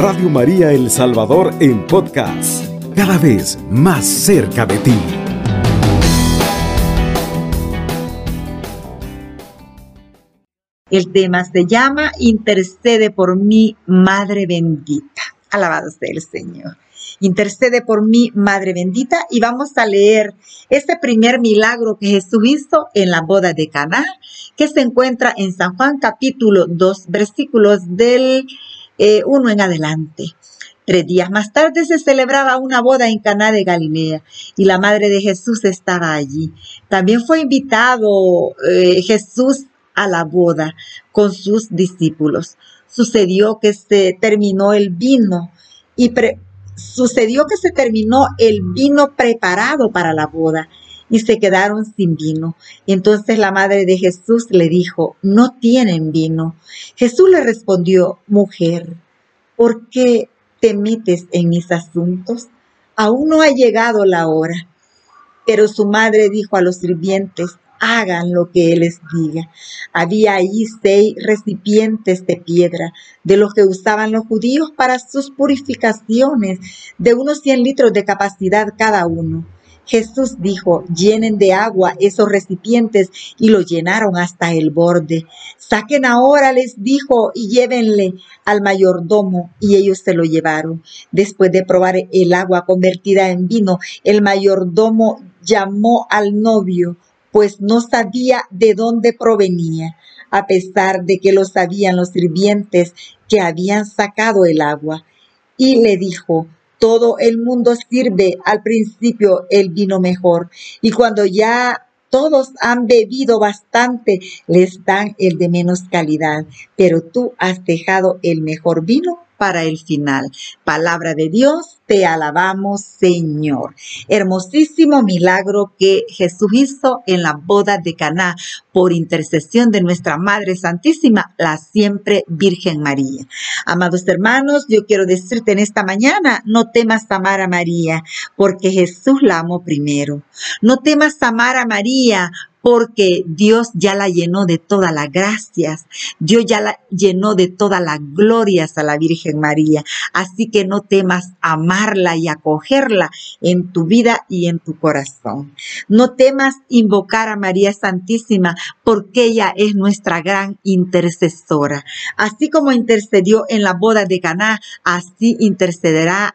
Radio María El Salvador en podcast, cada vez más cerca de ti. El tema se llama Intercede por mí, Madre bendita. Alabado sea el Señor. Intercede por mí, Madre bendita, y vamos a leer este primer milagro que Jesús hizo en la boda de Caná, que se encuentra en San Juan capítulo 2, versículos del 1 eh, en adelante. Tres días más tarde se celebraba una boda en Caná de Galilea y la madre de Jesús estaba allí. También fue invitado eh, Jesús a la boda con sus discípulos. Sucedió que se terminó el vino y sucedió que se terminó el vino preparado para la boda y se quedaron sin vino. Entonces la madre de Jesús le dijo, no tienen vino. Jesús le respondió, mujer, ¿por qué te metes en mis asuntos? Aún no ha llegado la hora. Pero su madre dijo a los sirvientes, hagan lo que Él les diga. Había allí seis recipientes de piedra, de los que usaban los judíos para sus purificaciones, de unos 100 litros de capacidad cada uno. Jesús dijo, llenen de agua esos recipientes y lo llenaron hasta el borde. Saquen ahora, les dijo, y llévenle al mayordomo. Y ellos se lo llevaron. Después de probar el agua convertida en vino, el mayordomo llamó al novio pues no sabía de dónde provenía, a pesar de que lo sabían los sirvientes que habían sacado el agua. Y le dijo, todo el mundo sirve al principio el vino mejor, y cuando ya todos han bebido bastante, les dan el de menos calidad, pero tú has dejado el mejor vino para el final. Palabra de Dios, te alabamos Señor. Hermosísimo milagro que Jesús hizo en la boda de Caná por intercesión de nuestra Madre Santísima, la siempre Virgen María. Amados hermanos, yo quiero decirte en esta mañana, no temas amar a María, porque Jesús la amó primero. No temas amar a María, porque Dios ya la llenó de todas las gracias, Dios ya la llenó de todas las glorias a la Virgen María. Así que no temas y acogerla en tu vida y en tu corazón. No temas invocar a María Santísima porque ella es nuestra gran intercesora. Así como intercedió en la boda de Caná, así intercederá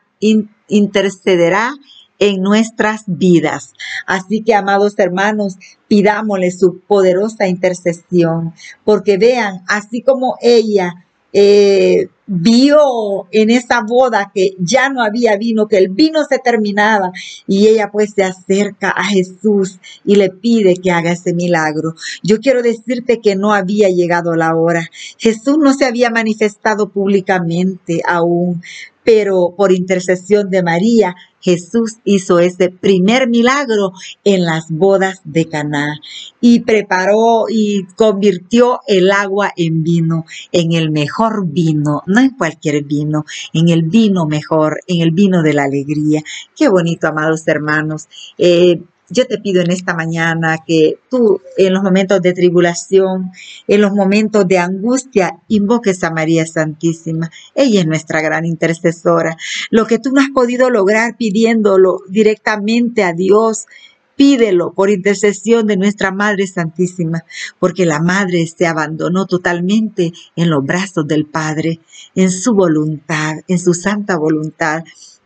intercederá en nuestras vidas. Así que, amados hermanos, pidámosle su poderosa intercesión, porque vean, así como ella eh, vio en esa boda que ya no había vino, que el vino se terminaba y ella pues se acerca a Jesús y le pide que haga ese milagro. Yo quiero decirte que no había llegado la hora. Jesús no se había manifestado públicamente aún, pero por intercesión de María, Jesús hizo ese primer milagro en las bodas de Caná y preparó y convirtió el agua en vino, en el mejor vino, no en cualquier vino, en el vino mejor, en el vino de la alegría. Qué bonito, amados hermanos. Eh, yo te pido en esta mañana que tú en los momentos de tribulación, en los momentos de angustia, invoques a María Santísima. Ella es nuestra gran intercesora. Lo que tú no has podido lograr pidiéndolo directamente a Dios, Pídelo por intercesión de nuestra Madre Santísima, porque la Madre se abandonó totalmente en los brazos del Padre, en su voluntad, en su santa voluntad.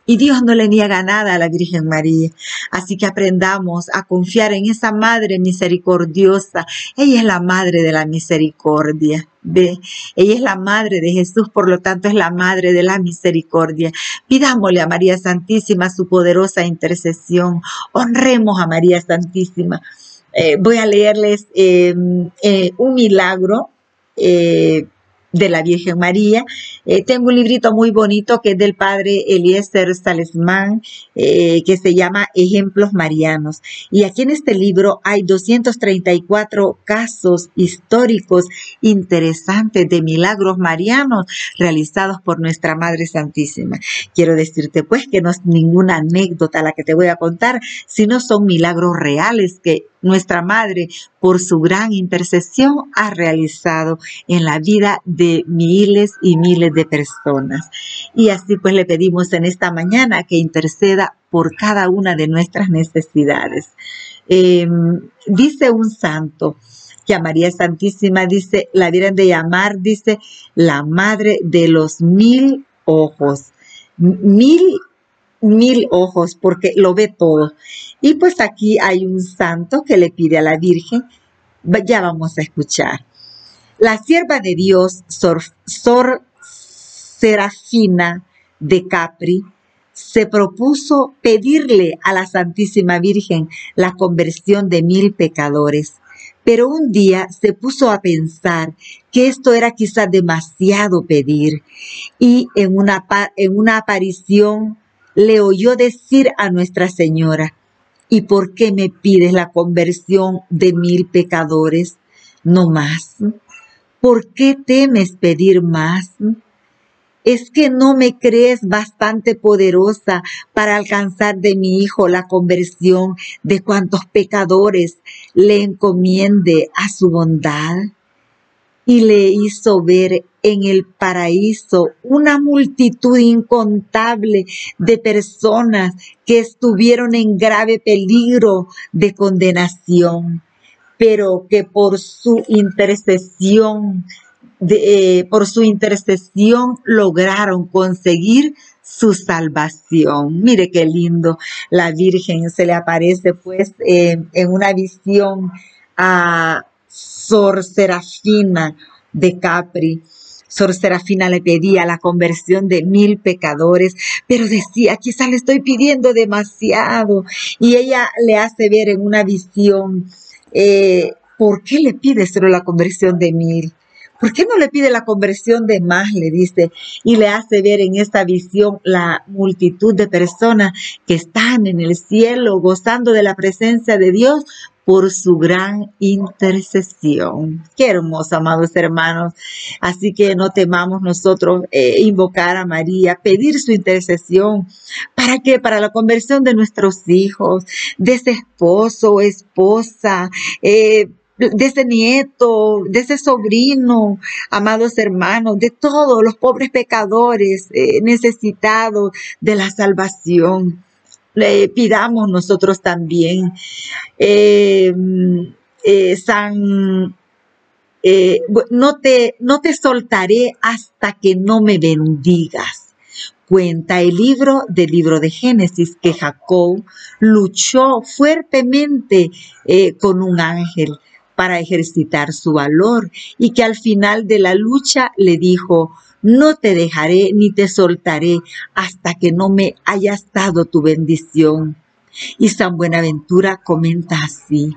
Y Dios no le niega nada a la Virgen María. Así que aprendamos a confiar en esa Madre misericordiosa. Ella es la Madre de la misericordia. Ve, ella es la Madre de Jesús, por lo tanto es la Madre de la misericordia. Pidámosle a María Santísima su poderosa intercesión. Honremos a María Santísima. Eh, voy a leerles em, eh, un milagro. Eh, de la Virgen María. Eh, tengo un librito muy bonito que es del padre Eliezer Salesman, eh, que se llama Ejemplos Marianos. Y aquí en este libro hay 234 casos históricos interesantes de milagros marianos realizados por nuestra Madre Santísima. Quiero decirte pues que no es ninguna anécdota la que te voy a contar, sino son milagros reales que nuestra Madre, por su gran intercesión, ha realizado en la vida de miles y miles de personas. Y así pues le pedimos en esta mañana que interceda por cada una de nuestras necesidades. Em, dice un santo, que a María Santísima dice, la vieran de llamar, dice, la madre de los mil ojos. Mil, mil ojos, porque lo ve todo. Y pues aquí hay un santo que le pide a la Virgen, ya vamos a escuchar. La sierva de Dios, Sor, Sor Serafina de Capri, se propuso pedirle a la Santísima Virgen la conversión de mil pecadores pero un día se puso a pensar que esto era quizás demasiado pedir y en una, en una aparición le oyó decir a Nuestra Señora, ¿y por qué me pides la conversión de mil pecadores? No más. ¿Por qué temes pedir más? ¿Es que no me crees bastante poderosa para alcanzar de mi Hijo la conversión de cuantos pecadores le encomiende a su bondad? Y le hizo ver en el paraíso una multitud incontable de personas que estuvieron en grave peligro de condenación, pero que por su intercesión eh, por su intercesión lograron conseguir su salvación. Mire qué lindo, la Virgen se le aparece pues eh, en una visión a Sor Serafina de Capri. Sor Serafina le pedía la conversión de mil pecadores, pero decía, quizás le estoy pidiendo demasiado. Y ella le hace ver en una visión, eh, ¿por qué le pide solo la conversión de mil? ¿Por qué no le pide la conversión de más? Le dice, y le hace ver en esta visión la multitud de personas que están en el cielo gozando de la presencia de Dios por su gran intercesión. Qué hermoso, amados hermanos. Así que no temamos nosotros eh, invocar a María, pedir su intercesión. ¿Para qué? Para la conversión de nuestros hijos, de ese esposo esposa. Eh, de ese nieto, de ese sobrino, amados hermanos, de todos los pobres pecadores eh, necesitados de la salvación. Pidamos nosotros también. Eh, eh, San, no, te, no te soltaré hasta que no me bendigas cuenta el libro del libro de Génesis que Jacob luchó fuertemente con un ángel para ejercitar su valor y que al final de la lucha le dijo, no te dejaré ni te soltaré hasta que no me hayas dado tu bendición. Y San Buenaventura comenta así,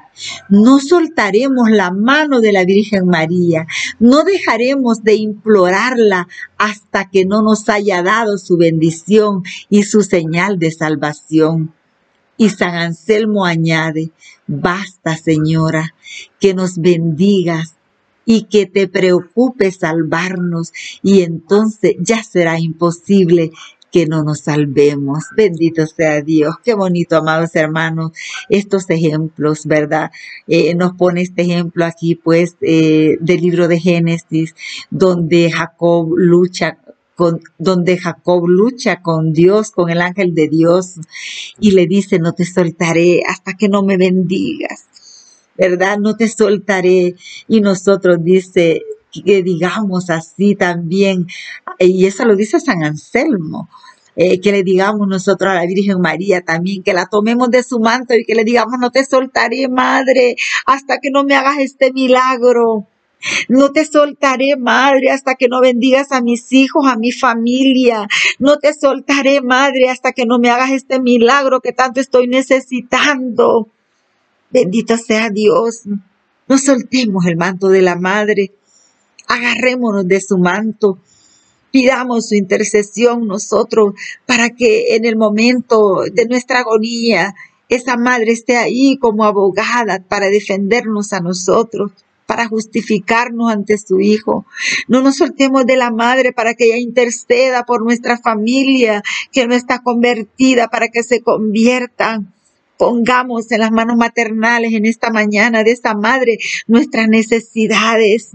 no soltaremos la mano de la Virgen María, no dejaremos de implorarla hasta que no nos haya dado su bendición y su señal de salvación. Y San Anselmo añade, basta Señora, que nos bendigas y que te preocupes salvarnos y entonces ya será imposible que no nos salvemos. Bendito sea Dios. Qué bonito, amados hermanos, estos ejemplos, ¿verdad? Eh, nos pone este ejemplo aquí, pues, eh, del libro de Génesis, donde Jacob lucha donde Jacob lucha con Dios, con el ángel de Dios, y le dice, no te soltaré hasta que no me bendigas, ¿verdad? No te soltaré. Y nosotros dice que digamos así también, y eso lo dice San Anselmo. Eh, que le digamos nosotros a la Virgen María también, que la tomemos de su manto y que le digamos, no te soltaré, Madre, hasta que no me hagas este milagro. No te soltaré, madre, hasta que no bendigas a mis hijos, a mi familia. No te soltaré, madre, hasta que no me hagas este milagro que tanto estoy necesitando. Bendito sea Dios. No soltemos el manto de la madre. Agarrémonos de su manto. Pidamos su intercesión nosotros para que en el momento de nuestra agonía esa madre esté ahí como abogada para defendernos a nosotros para justificarnos ante su Hijo. No nos soltemos de la Madre para que ella interceda por nuestra familia que no está convertida, para que se conviertan. Pongamos en las manos maternales en esta mañana de esta Madre nuestras necesidades.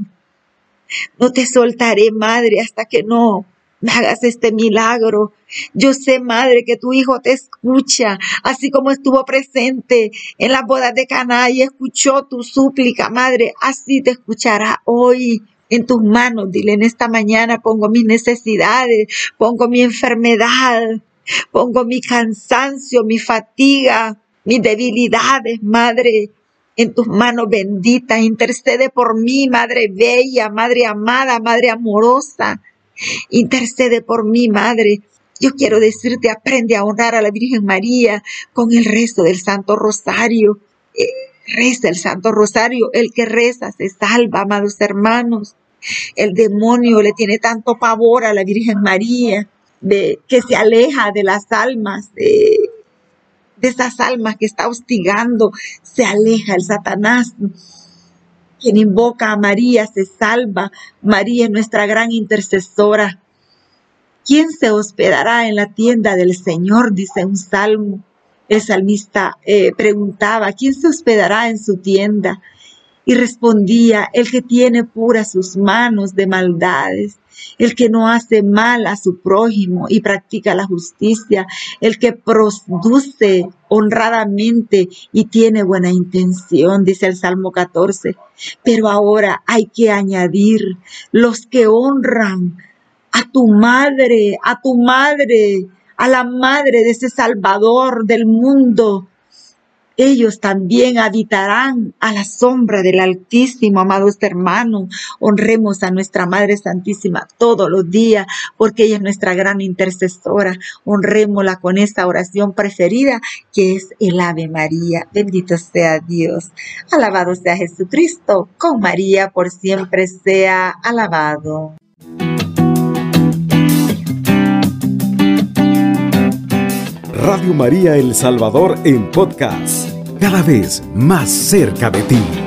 No te soltaré, Madre, hasta que no me hagas este milagro. Yo sé, Madre, que tu Hijo te escucha, así como estuvo presente en las bodas de Caná y escuchó tu súplica, Madre, así te escuchará hoy. En tus manos, dile en esta mañana, pongo mis necesidades, pongo mi enfermedad, pongo mi cansancio, mi fatiga, mis debilidades, Madre, en tus manos benditas. Intercede por mí, Madre bella, Madre amada, Madre amorosa. Intercede por mí, Madre. Yo quiero decirte, aprende a honrar a la Virgen María con el rezo del Santo Rosario. Eh, reza el Santo Rosario. El que reza se salva, amados hermanos. El demonio le tiene tanto pavor a la Virgen María, de, que se aleja de las almas, de, de esas almas que está hostigando, se aleja el Satanás. Quien invoca a María se salva. María es nuestra gran intercesora. ¿Quién se hospedará en la tienda del Señor? Dice un salmo. El salmista eh, preguntaba, ¿quién se hospedará en su tienda? Y respondía, el que tiene puras sus manos de maldades, el que no hace mal a su prójimo y practica la justicia, el que produce honradamente y tiene buena intención, dice el Salmo 14. Pero ahora hay que añadir los que honran a tu madre, a tu madre, a la madre de ese Salvador del mundo, ellos también habitarán a la sombra del Altísimo, amados hermanos. Honremos a nuestra Madre Santísima todos los días, porque ella es nuestra gran intercesora. Honrémosla con esta oración preferida, que es el Ave María. Bendito sea Dios. Alabado sea Jesucristo. Con María por siempre sea alabado. Radio María El Salvador en podcast, cada vez más cerca de ti.